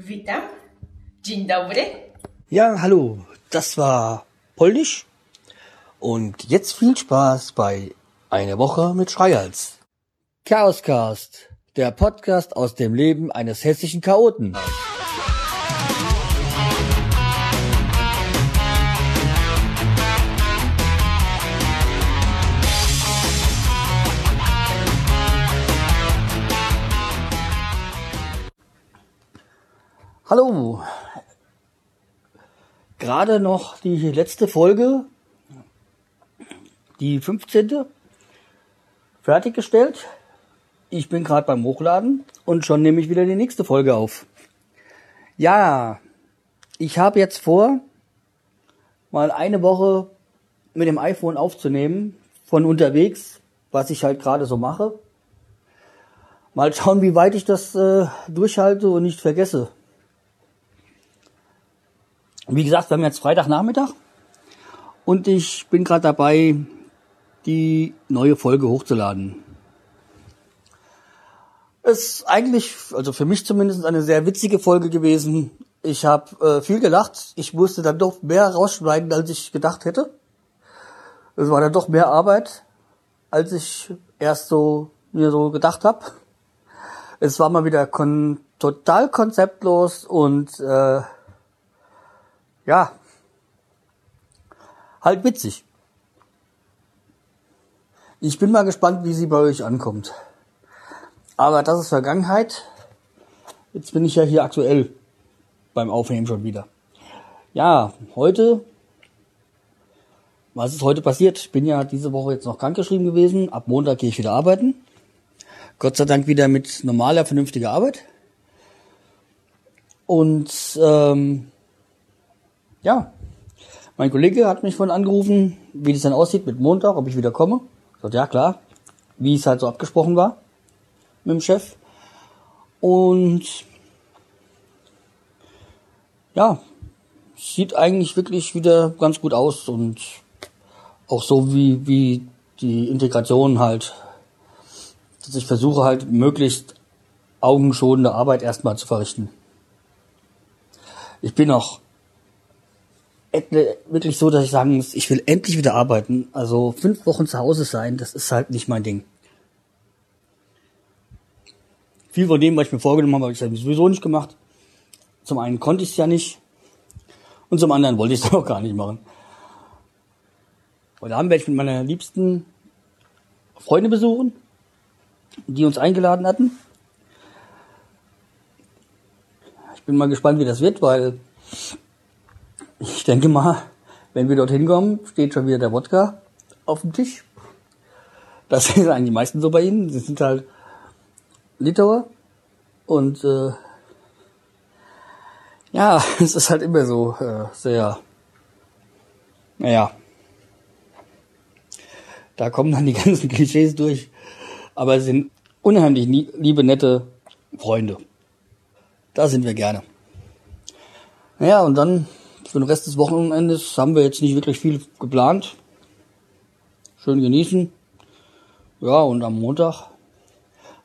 Witam. Dzień dobry. Ja, hallo, das war Polnisch. Und jetzt viel Spaß bei Eine Woche mit Schreihals. Chaoscast, der Podcast aus dem Leben eines hessischen Chaoten. Hallo. Gerade noch die letzte Folge, die 15. fertiggestellt. Ich bin gerade beim Hochladen und schon nehme ich wieder die nächste Folge auf. Ja, ich habe jetzt vor, mal eine Woche mit dem iPhone aufzunehmen, von unterwegs, was ich halt gerade so mache. Mal schauen, wie weit ich das äh, durchhalte und nicht vergesse. Wie gesagt, wir haben jetzt Freitagnachmittag und ich bin gerade dabei, die neue Folge hochzuladen. Ist eigentlich, also für mich zumindest, eine sehr witzige Folge gewesen. Ich habe äh, viel gelacht. Ich musste dann doch mehr rausschneiden, als ich gedacht hätte. Es war dann doch mehr Arbeit, als ich erst so mir so gedacht habe. Es war mal wieder kon total konzeptlos und äh, ja, halt witzig. Ich bin mal gespannt, wie sie bei euch ankommt. Aber das ist Vergangenheit. Jetzt bin ich ja hier aktuell beim Aufnehmen schon wieder. Ja, heute, was ist heute passiert? Ich bin ja diese Woche jetzt noch krankgeschrieben gewesen. Ab Montag gehe ich wieder arbeiten. Gott sei Dank wieder mit normaler, vernünftiger Arbeit. Und ähm, ja, mein Kollege hat mich vorhin angerufen, wie das dann aussieht mit Montag, ob ich wieder komme. Ich sagte, ja klar, wie es halt so abgesprochen war mit dem Chef. Und ja, sieht eigentlich wirklich wieder ganz gut aus und auch so wie, wie die Integration halt, dass ich versuche halt möglichst augenschonende Arbeit erstmal zu verrichten. Ich bin auch wirklich so, dass ich sagen muss, ich will endlich wieder arbeiten. Also fünf Wochen zu Hause sein, das ist halt nicht mein Ding. Viel von dem, was ich mir vorgenommen habe, habe ich sowieso nicht gemacht. Zum einen konnte ich es ja nicht und zum anderen wollte ich es auch gar nicht machen. Heute Abend werde ich mit meiner liebsten Freunde besuchen, die uns eingeladen hatten. Ich bin mal gespannt, wie das wird, weil ich denke mal, wenn wir dorthin kommen, steht schon wieder der Wodka auf dem Tisch. Das sind eigentlich die meisten so bei ihnen. Sie sind halt Litauer und äh, ja, es ist halt immer so äh, sehr, naja, da kommen dann die ganzen Klischees durch, aber es sind unheimlich liebe, nette Freunde. Da sind wir gerne. Naja, und dann für den Rest des Wochenendes haben wir jetzt nicht wirklich viel geplant. Schön genießen. Ja, und am Montag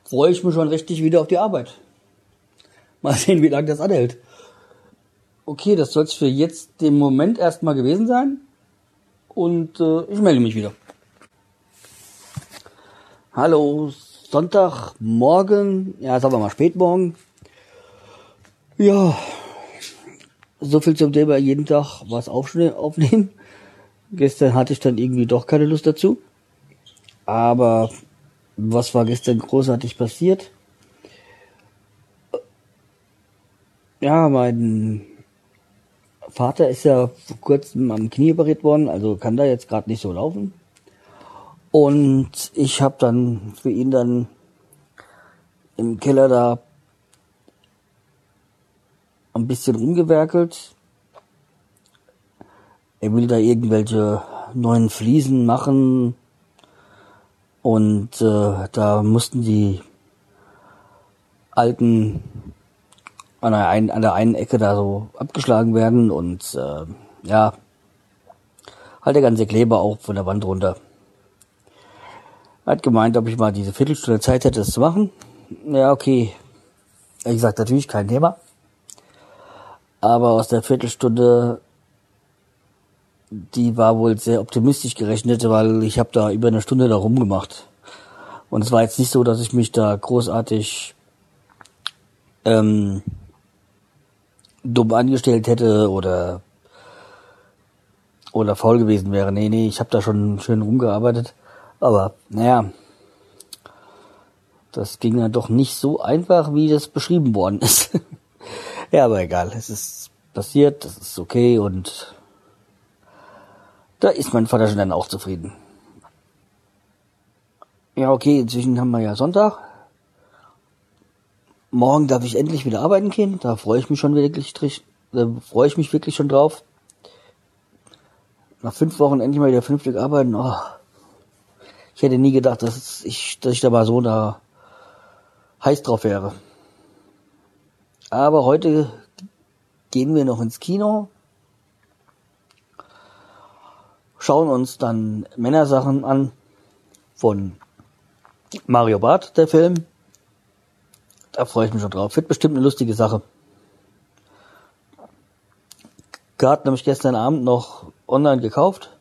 freue ich mich schon richtig wieder auf die Arbeit. Mal sehen, wie lange das anhält. Okay, das soll es für jetzt den Moment erstmal gewesen sein. Und äh, ich melde mich wieder. Hallo, Sonntagmorgen, ja, sagen wir mal spätmorgen. Ja, so viel zum Thema jeden Tag was aufnehmen. Gestern hatte ich dann irgendwie doch keine Lust dazu. Aber was war gestern großartig passiert? Ja, mein Vater ist ja vor kurzem am Knie operiert worden, also kann da jetzt gerade nicht so laufen. Und ich habe dann für ihn dann im Keller da ein bisschen rumgewerkelt. Er will da irgendwelche neuen Fliesen machen. Und äh, da mussten die alten an der, einen, an der einen Ecke da so abgeschlagen werden und äh, ja, halt der ganze Kleber auch von der Wand runter. Er hat gemeint, ob ich mal diese Viertelstunde Zeit hätte, das zu machen. Ja, okay. Ich gesagt, natürlich kein Thema. Aber aus der Viertelstunde, die war wohl sehr optimistisch gerechnet, weil ich habe da über eine Stunde da rumgemacht. Und es war jetzt nicht so, dass ich mich da großartig ähm, dumm angestellt hätte oder oder faul gewesen wäre. Nee, nee, ich habe da schon schön rumgearbeitet. Aber naja, das ging dann doch nicht so einfach, wie das beschrieben worden ist. ja, aber egal, es ist passiert, das ist okay und da ist mein Vater schon dann auch zufrieden. Ja, okay, inzwischen haben wir ja Sonntag. Morgen darf ich endlich wieder arbeiten gehen. Da freue ich mich schon wirklich, da freue ich mich wirklich schon drauf. Nach fünf Wochen endlich mal wieder vernünftig arbeiten. Oh. Ich hätte nie gedacht, dass ich, dass ich da mal so da heiß drauf wäre. Aber heute gehen wir noch ins Kino, schauen uns dann Männersachen an von Mario Barth, der Film. Da freue ich mich schon drauf. Wird bestimmt eine lustige Sache. Karten habe ich gestern Abend noch online gekauft.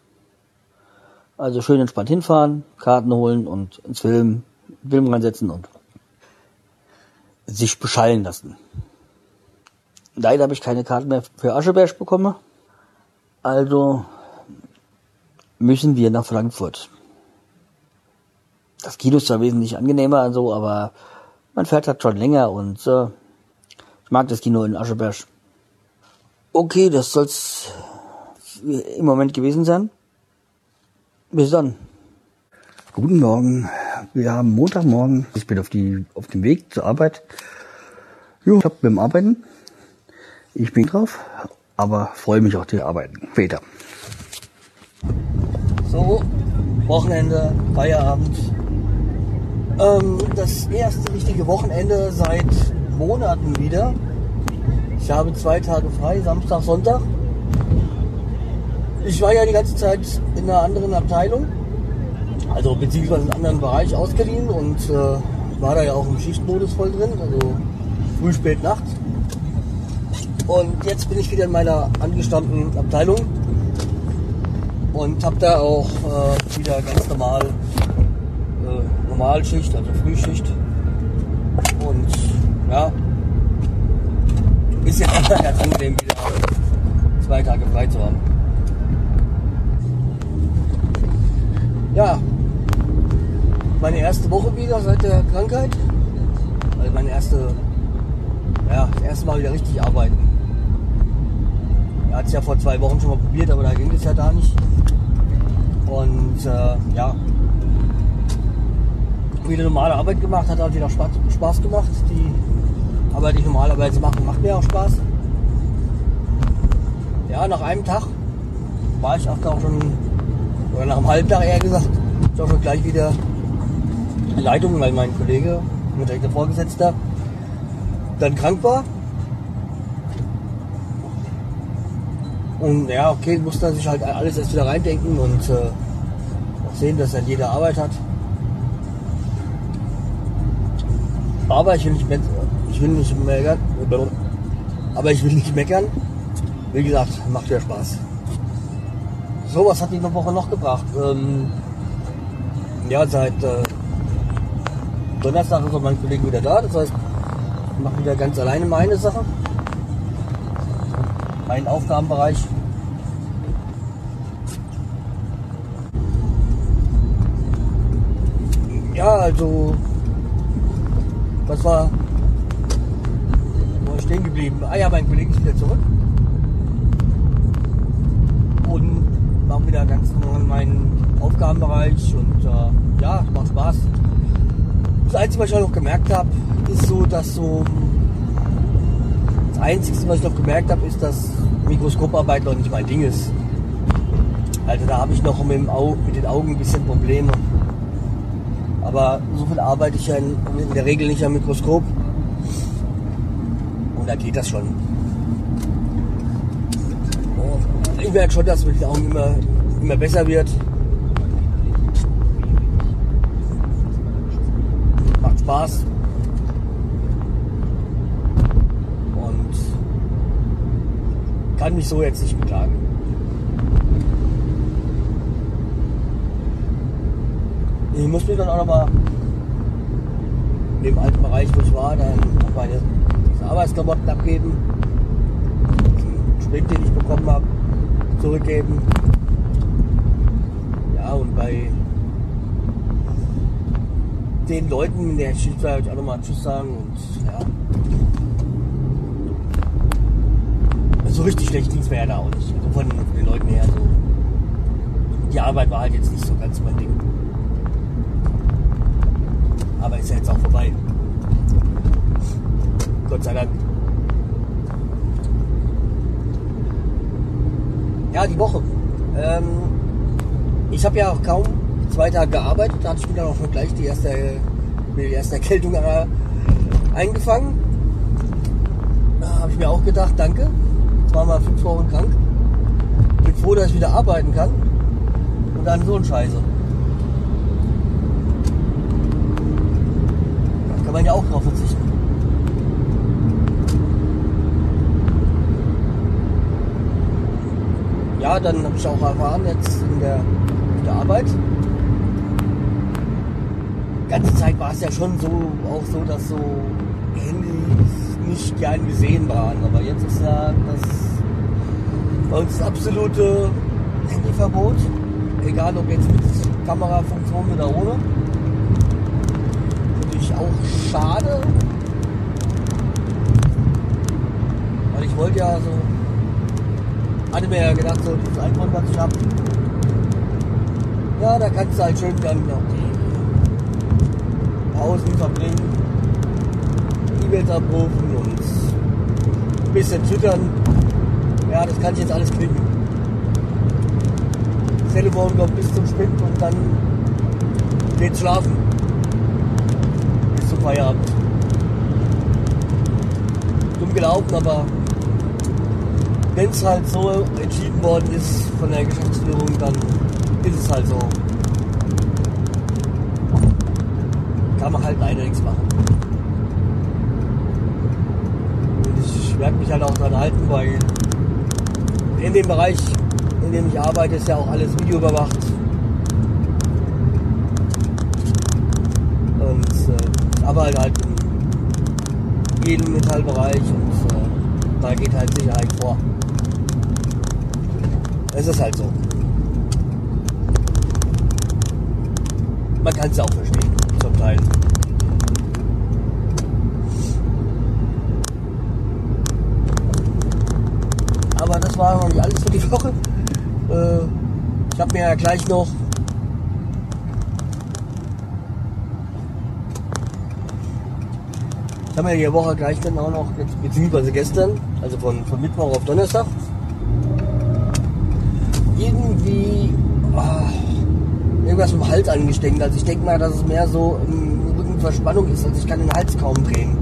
Also schön entspannt hinfahren, Karten holen und ins Film, Film reinsetzen und sich beschallen lassen. Leider habe ich keine Karten mehr für Ascheberg bekommen. Also müssen wir nach Frankfurt. Das Kino ist zwar wesentlich angenehmer und so, aber man fährt halt schon länger und äh, ich mag das Kino in Ascheberg. Okay, das soll's im Moment gewesen sein. Bis dann. Guten Morgen. Wir haben Montagmorgen. Ich bin auf, die, auf dem Weg zur Arbeit. Jo, ich hab beim Arbeiten. Ich bin drauf, aber freue mich auch zu arbeiten. Später. So, Wochenende, Feierabend. Ähm, das erste richtige Wochenende seit Monaten wieder. Ich habe zwei Tage frei, Samstag, Sonntag. Ich war ja die ganze Zeit in einer anderen Abteilung, also beziehungsweise in einem anderen Bereich ausgeliehen und äh, war da ja auch im Schichtmodus voll drin, also früh, spät, Nacht. Und jetzt bin ich wieder in meiner angestammten Abteilung und habe da auch äh, wieder ganz normal äh, Normalschicht, also Frühschicht. Und ja, ist ja ganz angenehm wieder zwei Tage frei zu haben. Ja, meine erste Woche wieder seit der Krankheit. Also meine erste, ja, das erste Mal wieder richtig arbeiten. Hat es ja vor zwei Wochen schon mal probiert, aber da ging es ja da nicht. Und äh, ja, wieder normale Arbeit gemacht, hat halt wieder Spaß, Spaß gemacht. Die Arbeit, die ich normalerweise mache, macht mir auch Spaß. Ja, nach einem Tag war ich auch schon oder nach einem halben Tag eher gesagt, ist auch schon gleich wieder Leitung, weil mein Kollege, mein direkter Vorgesetzter, dann krank war. Und ja, okay, musste sich halt alles erst wieder reindenken und äh, auch sehen, dass er jede Arbeit hat. Aber ich will nicht, ich will nicht meckern. Aber ich will nicht meckern. Wie gesagt, macht ja Spaß. So, was hat die Woche noch gebracht? Ähm, ja, seit äh, Donnerstag ist auch mein Kollege wieder da. Das heißt, ich mache wieder ganz alleine meine Sache. Meinen Aufgabenbereich. Ja, also, was war, ich stehen geblieben? Ah ja, mein Kollege ist wieder zurück. auch wieder ganz in meinen Aufgabenbereich und äh, ja, macht Spaß. Das Einzige, was ich auch noch gemerkt habe, ist so, dass so das Einzige, was ich noch gemerkt habe, ist, dass Mikroskoparbeit noch nicht mein Ding ist. Also da habe ich noch mit, mit, den Augen ein bisschen Probleme. Aber so viel arbeite ich ja in, in der Regel nicht am Mikroskop. Und da geht das schon. ich merke schon, dass mit den Augen immer, immer besser wird. Macht Spaß. Und kann mich so jetzt nicht beklagen. Ich muss mir dann auch nochmal in dem alten Bereich, wo ich war, dann noch meine Arbeitsklamotten abgeben. Den Sprint, den ich bekommen habe, zurückgeben. Ja, und bei den Leuten in der Schicht ich auch nochmal Tschüss sagen und ja. So richtig schlecht ging es mir ja da auch nicht. Also von, den Leuten her so. Die Arbeit war halt jetzt nicht so ganz mein Ding. Aber ist ja jetzt auch vorbei. Gott sei Dank. Ja, die Woche. Ähm, ich habe ja auch kaum zwei Tage gearbeitet. Da hatte ich mir dann auch schon gleich die erste, die erste Erkältung eingefangen. Da habe ich mir auch gedacht, danke. War mal fünf Wochen krank. Bin froh, dass ich wieder arbeiten kann. Und dann so ein Scheiße. Da kann man ja auch drauf verzichten. Ja, dann habe ich auch erfahren jetzt in der, in der Arbeit. Die ganze Zeit war es ja schon so, auch so, dass so Handys nicht gern gesehen waren. Aber jetzt ist ja das bei uns das absolute Handyverbot. Egal ob jetzt mit Kamerafunktion oder ohne. Natürlich auch schade. Weil ich wollte ja so hatte mir ja gedacht, so dieses iPhone, was ich habe, ja, da kannst du halt schön dann noch die Pausen verbringen, E-Mails abrufen und ein bisschen twittern. Ja, das kann ich jetzt alles knicken. Das Telefon kommt bis zum Spind und dann geht's schlafen. Bis zum Feierabend. Dumm gelaufen, aber wenn es halt so entschieden worden ist von der Geschäftsführung, dann ist es halt so. Kann man halt leider nichts machen. Und ich werde mich halt auch daran halten, weil in dem Bereich, in dem ich arbeite, ist ja auch alles videoüberwacht. Und äh, ich arbeite halt in jedem Metallbereich und äh, da geht halt Sicherheit vor. Es ist halt so. Man kann es auch verstehen, zum Teil. Aber war noch nicht alles für die Woche. Äh, ich habe mir ja gleich noch Ich habe mir die Woche gleich dann auch noch, beziehungsweise gestern, also von, von Mittwoch auf Donnerstag, irgendwie oh, irgendwas im Hals angesteckt. Also ich denke mal, dass es mehr so eine Rückenverspannung ist. Also ich kann den Hals kaum drehen.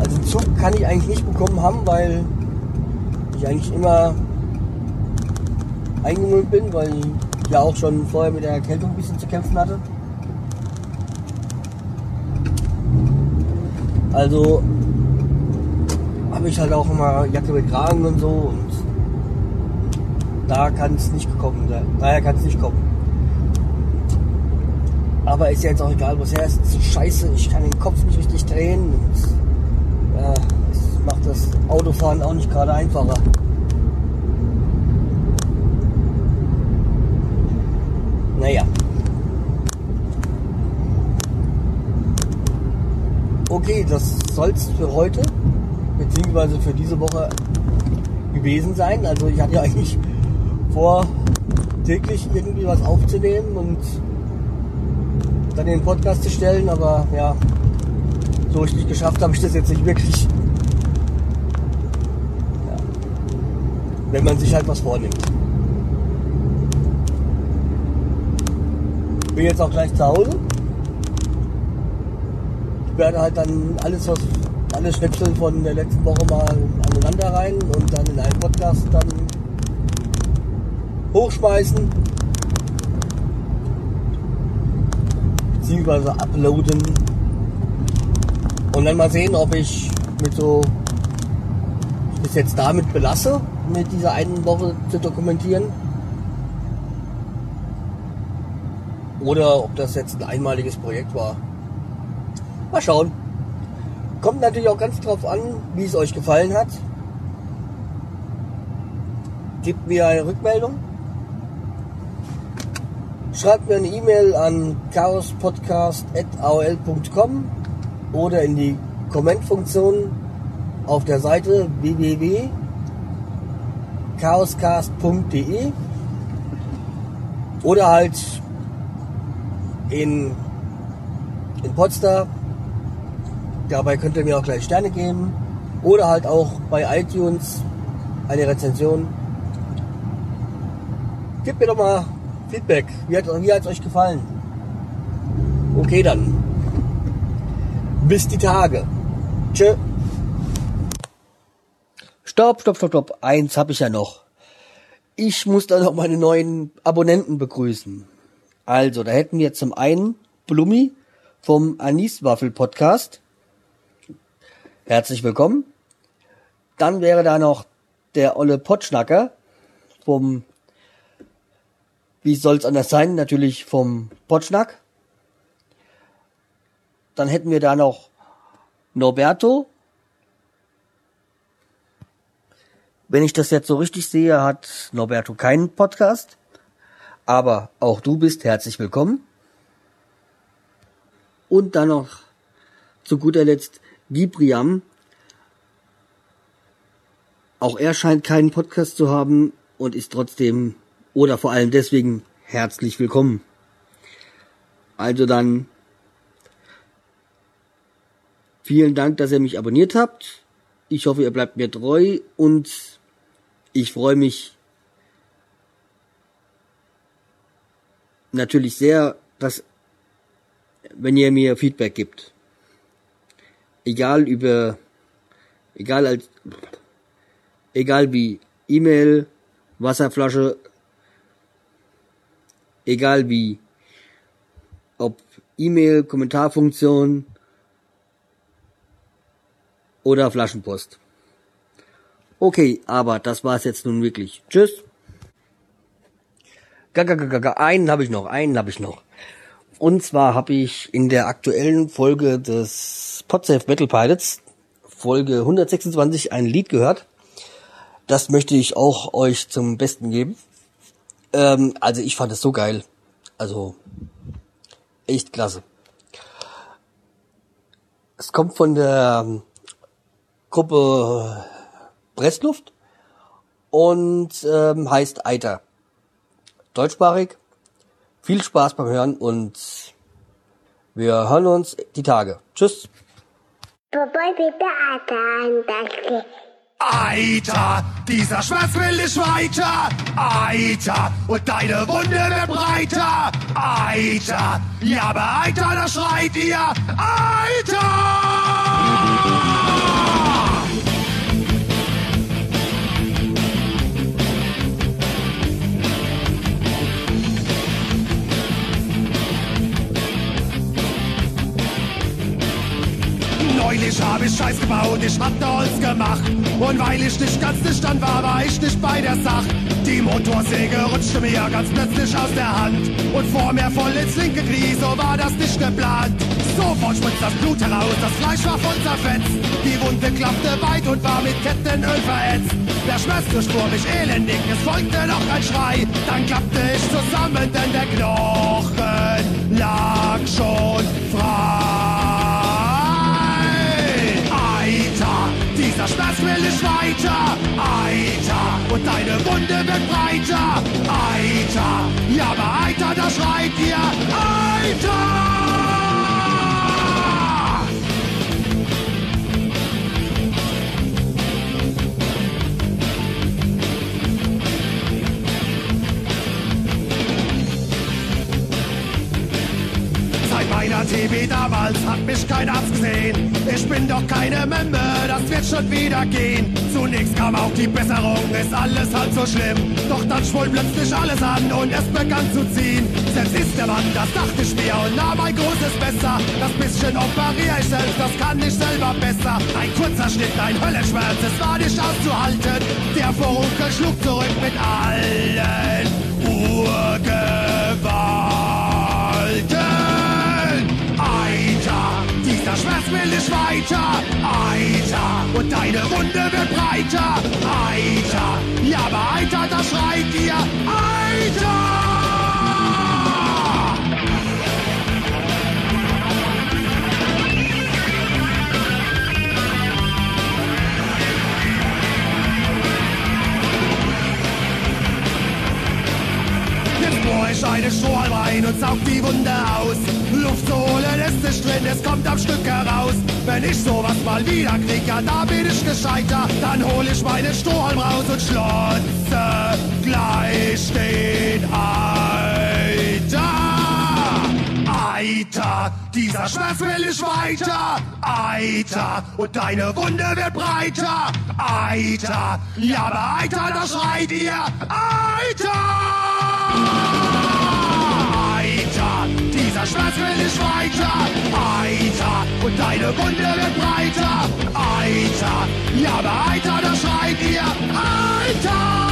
Also Zug kann ich eigentlich nicht bekommen haben, weil ich eigentlich immer eingemüllt bin, weil ich ja auch schon vorher mit der Erkältung ein bisschen zu kämpfen hatte. Also habe ich halt auch immer Jacke mit Kragen und so und da kann es nicht gekommen sein. Daher kann es nicht kommen. Aber ist ja jetzt auch egal, wo es her ist. Ist scheiße, ich kann den Kopf nicht richtig drehen und macht das Autofahren auch nicht gerade einfacher. Naja. Okay, das soll es für heute, beziehungsweise für diese Woche gewesen sein. Also ich hatte ja eigentlich vor, täglich irgendwie was aufzunehmen und dann den Podcast zu stellen, aber ja, so richtig geschafft habe ich das jetzt nicht wirklich. Wenn man sich halt was vornimmt. Bin jetzt auch gleich zu Hause. Ich werde halt dann alles, was alle Schnipsel von der letzten Woche mal aneinander rein und dann in einen Podcast dann hochschmeißen beziehungsweise uploaden und dann mal sehen, ob ich mit so bis jetzt damit belasse mit dieser einen Woche zu dokumentieren. Oder ob das jetzt ein einmaliges Projekt war. Mal schauen. Kommt natürlich auch ganz drauf an, wie es euch gefallen hat. Gebt mir eine Rückmeldung. Schreibt mir eine E-Mail an chaospodcast.aol.com oder in die Kommentfunktion auf der Seite www.chaoscast.de oder halt in, in Potsdam. Dabei könnt ihr mir auch gleich Sterne geben oder halt auch bei iTunes eine Rezension. Gebt mir doch mal Feedback. Wie hat es euch gefallen? Okay, dann. Bis die Tage. Tschö. Stopp, stopp, stopp, stopp. Eins habe ich ja noch. Ich muss da noch meine neuen Abonnenten begrüßen. Also, da hätten wir zum einen Blummi vom Aniswaffel Podcast. Herzlich willkommen. Dann wäre da noch der Olle Potschnacker vom wie soll's anders sein? Natürlich vom Potschnack. Dann hätten wir da noch Norberto. Wenn ich das jetzt so richtig sehe, hat Norberto keinen Podcast. Aber auch du bist herzlich willkommen. Und dann noch zu guter Letzt Gibriam. Auch er scheint keinen Podcast zu haben und ist trotzdem oder vor allem deswegen herzlich willkommen. Also dann vielen Dank, dass ihr mich abonniert habt. Ich hoffe, ihr bleibt mir treu und ich freue mich natürlich sehr, dass wenn ihr mir Feedback gibt. Egal über egal als egal wie E-Mail, Wasserflasche, egal wie, ob E-Mail, Kommentarfunktion oder Flaschenpost. Okay, aber das war's jetzt nun wirklich. Tschüss. Gaga, einen habe ich noch, einen habe ich noch. Und zwar habe ich in der aktuellen Folge des Podsafe Metal Pilots, Folge 126, ein Lied gehört. Das möchte ich auch euch zum Besten geben. Ähm, also ich fand es so geil. Also echt klasse. Es kommt von der Gruppe Pressluft und ähm, heißt Eiter. Deutschsprachig. Viel Spaß beim Hören und wir hören uns die Tage. Tschüss. Eiter, dieser Schmerz will ich weiter. Eiter, und deine Wunde wird breiter. Eiter, ja, aber Eiter, da schreit ihr. Eiter! Neulich hab ich Scheiß gebaut, ich hatte Holz gemacht. Und weil ich nicht ganz dicht war, war ich nicht bei der Sach. Die Motorsäge rutschte mir ganz plötzlich aus der Hand. Und vor mir voll ins linke Knie, so war das nicht geplant. Sofort spritzt das Blut heraus, das Fleisch war voll zerfetzt. Die Wunde klappte weit und war mit Kettenöl verätzt. Der Schmerz durchfuhr mich elendig, es folgte noch ein Schrei. Dann klappte ich zusammen, denn der Knochen lag schon frei. Dieser Spaß will ich weiter. Eiter, und deine Wunde wird breiter. Eiter, ja, aber Eiter, da schreit ihr. Eiter! Mich kein Arzt gesehen. Ich bin doch keine Memme, das wird schon wieder gehen. Zunächst kam auch die Besserung, ist alles halt so schlimm. Doch dann schwoll plötzlich alles an und es begann zu ziehen. Selbst ist der Mann, das dachte ich mir und nahm ein großes Messer. Das bisschen operiere ich selbst, das kann ich selber besser. Ein kurzer Schnitt, ein Höllenschmerz, es war nicht auszuhalten. Der Vorrufe schlug zurück mit allen Urgewalten. Wird breiter. Eiter, ja, aber Eiter, da schreit ihr. Eiter! Jetzt bohr ich eine rein und saug die Wunde aus. Luft zu holen ist nicht drin, es kommt am Stück heraus. Wenn ich sowas mal wieder krieg, ja, da bin ich gescheiter. Dann hol ich meinen Strohhalm raus und schlotze gleich den Eiter. Eiter, dieser Schmerz will ich weiter. Eiter, und deine Wunde wird breiter. Eiter, ja, aber Eiter, da schreit ihr. Eiter! dieser Schmerz will nicht weiter. Eiter, und deine Wunde wird breiter. Eiter, ja, aber Eiter, da schreit ihr. Eiter!